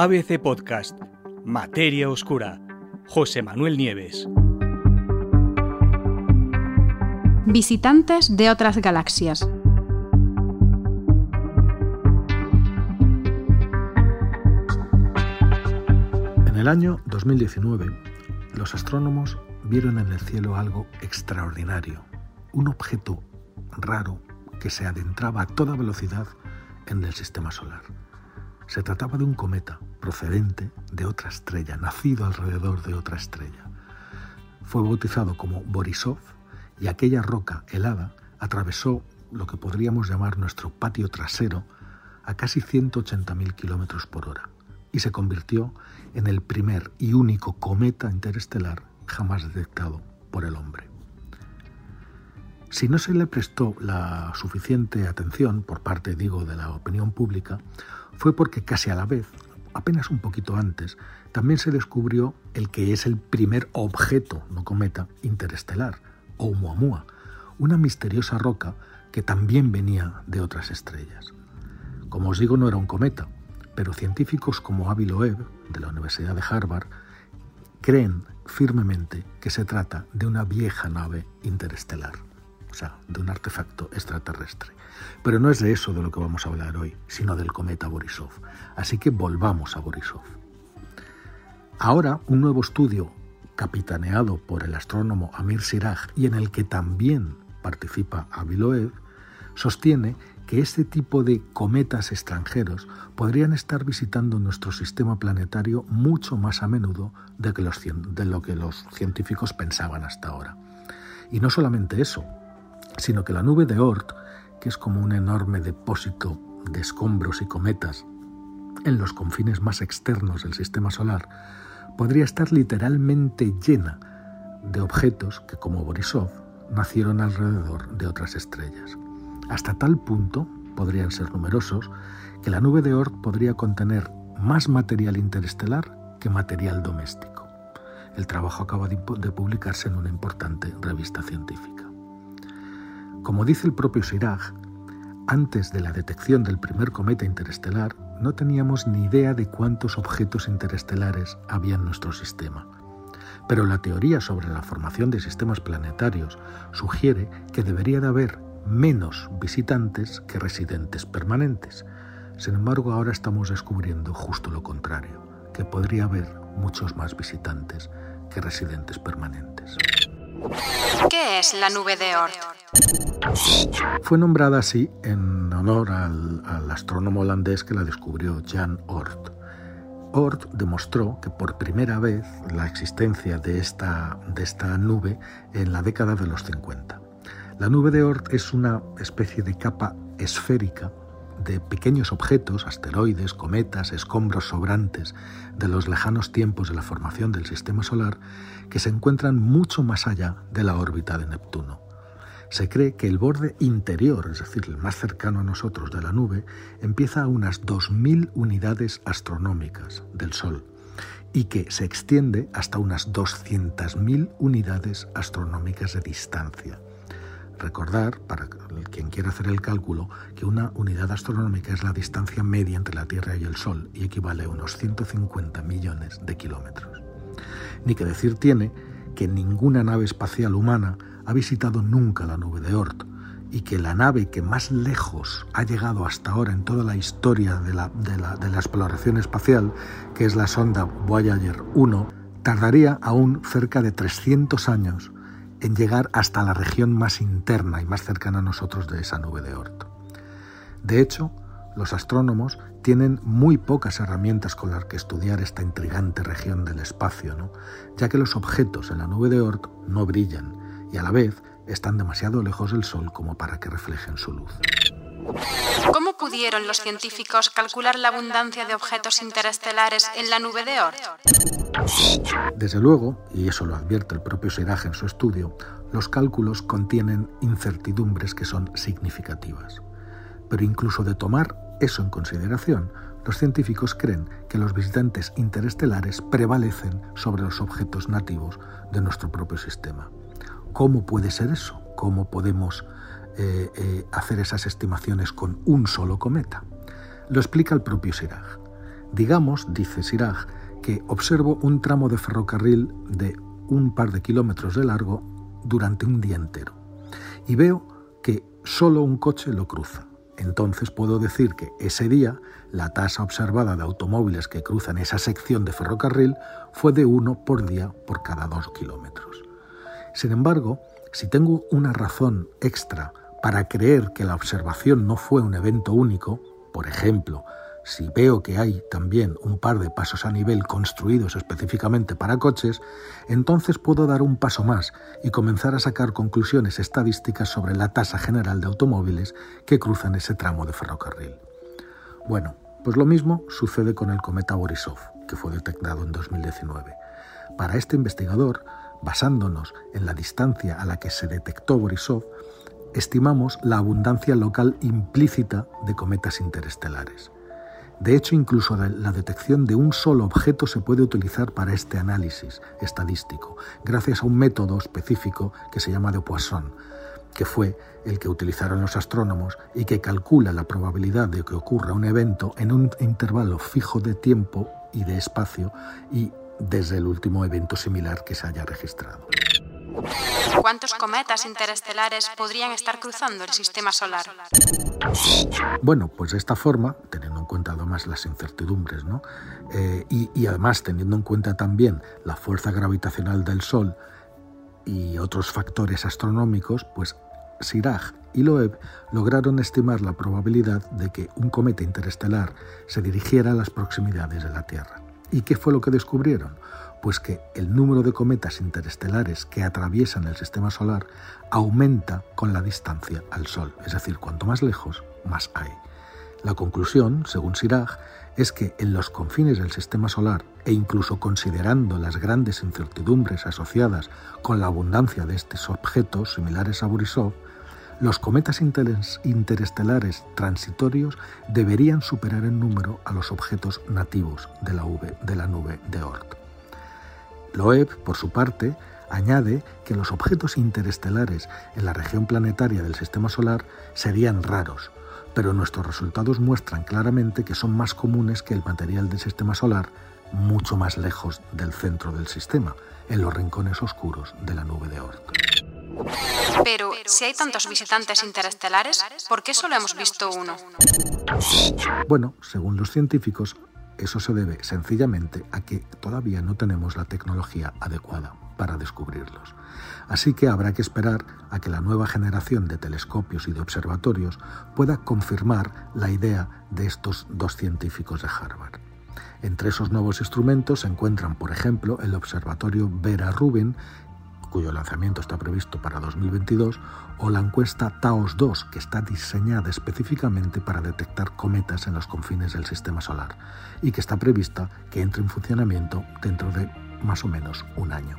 ABC Podcast, Materia Oscura, José Manuel Nieves. Visitantes de otras galaxias. En el año 2019, los astrónomos vieron en el cielo algo extraordinario, un objeto raro que se adentraba a toda velocidad en el sistema solar. Se trataba de un cometa procedente de otra estrella, nacido alrededor de otra estrella. Fue bautizado como Borisov y aquella roca helada atravesó lo que podríamos llamar nuestro patio trasero a casi 180.000 kilómetros por hora y se convirtió en el primer y único cometa interestelar jamás detectado por el hombre. Si no se le prestó la suficiente atención por parte, digo, de la opinión pública, fue porque casi a la vez, apenas un poquito antes, también se descubrió el que es el primer objeto, no cometa, interestelar, Oumuamua, una misteriosa roca que también venía de otras estrellas. Como os digo, no era un cometa, pero científicos como Avi Loeb, de la Universidad de Harvard, creen firmemente que se trata de una vieja nave interestelar o sea, de un artefacto extraterrestre. Pero no es de eso de lo que vamos a hablar hoy, sino del cometa Borisov. Así que volvamos a Borisov. Ahora, un nuevo estudio capitaneado por el astrónomo Amir Siraj y en el que también participa Aviloev, sostiene que este tipo de cometas extranjeros podrían estar visitando nuestro sistema planetario mucho más a menudo de, de lo que los científicos pensaban hasta ahora. Y no solamente eso, sino que la nube de Oort, que es como un enorme depósito de escombros y cometas en los confines más externos del sistema solar, podría estar literalmente llena de objetos que, como Borisov, nacieron alrededor de otras estrellas. Hasta tal punto podrían ser numerosos que la nube de Oort podría contener más material interestelar que material doméstico. El trabajo acaba de publicarse en una importante revista científica. Como dice el propio Siraj, antes de la detección del primer cometa interestelar no teníamos ni idea de cuántos objetos interestelares había en nuestro sistema. Pero la teoría sobre la formación de sistemas planetarios sugiere que debería de haber menos visitantes que residentes permanentes. Sin embargo, ahora estamos descubriendo justo lo contrario, que podría haber muchos más visitantes que residentes permanentes. ¿Qué es la nube de Oort? Fue nombrada así en honor al, astrónomo holandés que la descubrió, Jan Oort. Oort demostró que por primera vez la existencia de esta, de esta nube en la década de los 50. La nube de Oort es una especie de capa esférica de pequeños objetos, asteroides, cometas, escombros sobrantes de los lejanos tiempos de la formación del Sistema Solar, que se encuentran mucho más allá de la órbita de Neptuno se cree que el borde interior, es decir, el más cercano a nosotros de la nube, empieza a unas 2.000 unidades astronómicas del Sol y que se extiende hasta unas 200.000 unidades astronómicas de distancia. Recordar, para quien quiera hacer el cálculo, que una unidad astronómica es la distancia media entre la Tierra y el Sol y equivale a unos 150 millones de kilómetros. Ni que decir tiene que ninguna nave espacial humana ha visitado nunca la nube de Oort y que la nave que más lejos ha llegado hasta ahora en toda la historia de la, exploración espacial, que es la sonda Voyager 1, tardaría aún cerca de 300 años en llegar hasta la región más interna y más cercana a nosotros de esa nube de Oort. De hecho, los astrónomos tienen muy pocas herramientas con las que estudiar esta intrigante región del espacio, ya que los objetos en la nube de Oort no brillan y a la vez están demasiado lejos del Sol como para que reflejen su luz. ¿Cómo pudieron los científicos calcular la abundancia de objetos interestelares en la nube de Oort? Desde luego, y eso lo advierte el propio Siraj en su estudio, los cálculos contienen incertidumbres que son significativas. Pero incluso de tomar eso en consideración, los científicos creen que los visitantes interestelares prevalecen sobre los objetos nativos de nuestro propio sistema. ¿Cómo puede ser eso? ¿Cómo podemos eh, eh, hacer esas estimaciones con un solo cometa? Lo explica el propio Siraj. Digamos, dice Siraj, que observo un tramo de ferrocarril de un par de kilómetros de largo durante un día entero y veo que solo un coche lo cruza. Entonces puedo decir que ese día la tasa observada de automóviles que cruzan esa sección de ferrocarril fue de uno por día por cada dos kilómetros. Sin embargo, si tengo una razón extra para creer que la observación no fue un evento único, por ejemplo, si veo que hay también un par de pasos a nivel construidos específicamente para coches, entonces puedo dar un paso más y comenzar a sacar conclusiones estadísticas sobre la tasa general de automóviles que cruzan ese tramo de ferrocarril. Bueno, pues lo mismo sucede con el cometa Borisov, que fue detectado en 2019. Para este investigador, basándonos en la distancia a la que se detectó Borisov, estimamos la abundancia local implícita de cometas interestelares. De hecho, incluso la detección de un solo objeto se puede utilizar para este análisis estadístico, gracias a un método específico que se llama de Poisson, que fue el que utilizaron los astrónomos y que calcula la probabilidad de que ocurra un evento en un intervalo fijo de tiempo y de espacio y desde el último evento similar que se haya registrado. ¿Cuántos cometas interestelares podrían estar cruzando el sistema solar? Bueno, pues de esta forma, teniendo en cuenta además las incertidumbres, ¿no? Eh, y, y además teniendo en cuenta también la fuerza gravitacional del Sol y otros factores astronómicos, pues Siraj y Loeb lograron estimar la probabilidad de que un cometa interestelar se dirigiera a las proximidades de la Tierra. ¿Y qué fue lo que descubrieron? pues que el número de cometas interestelares que atraviesan el sistema solar aumenta con la distancia al Sol, es decir, cuanto más lejos, más hay. La conclusión, según Siraj, es que en los confines del sistema solar, e incluso considerando las grandes incertidumbres asociadas con la abundancia de estos objetos similares a Borisov, los cometas interestelares transitorios deberían superar en número a los objetos nativos de la, de la nube de Oort. Loeb, por su parte, añade que los objetos interestelares en la región planetaria del Sistema Solar serían raros, pero nuestros resultados muestran claramente que son más comunes que el material del Sistema Solar mucho más lejos del centro del sistema, en los rincones oscuros de la nube de Oort. Pero, si hay tantos visitantes interestelares, ¿por qué solo hemos visto uno? Bueno, según los científicos, eso se debe sencillamente a que todavía no tenemos la tecnología adecuada para descubrirlos. Así que habrá que esperar a que la nueva generación de telescopios y de observatorios pueda confirmar la idea de estos dos científicos de Harvard. Entre esos nuevos instrumentos se encuentran, por ejemplo, el observatorio Vera Rubin, cuyo lanzamiento está previsto para 2022, o la encuesta TAOS 2, que está diseñada específicamente para detectar cometas en los confines del sistema solar y que está prevista que entre en funcionamiento dentro de más o menos un año.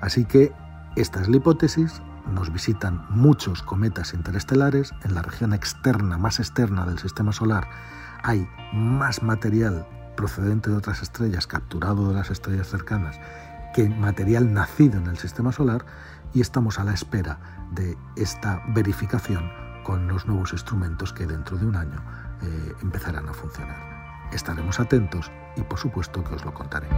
Así que esta es la hipótesis, nos visitan muchos cometas interestelares, en la región externa, más externa del sistema solar, hay más material procedente de otras estrellas, capturado de las estrellas cercanas, que material nacido en el sistema solar y estamos a la espera de esta verificación con los nuevos instrumentos que dentro de un año eh, empezarán a funcionar. Estaremos atentos y por supuesto que os lo contaré.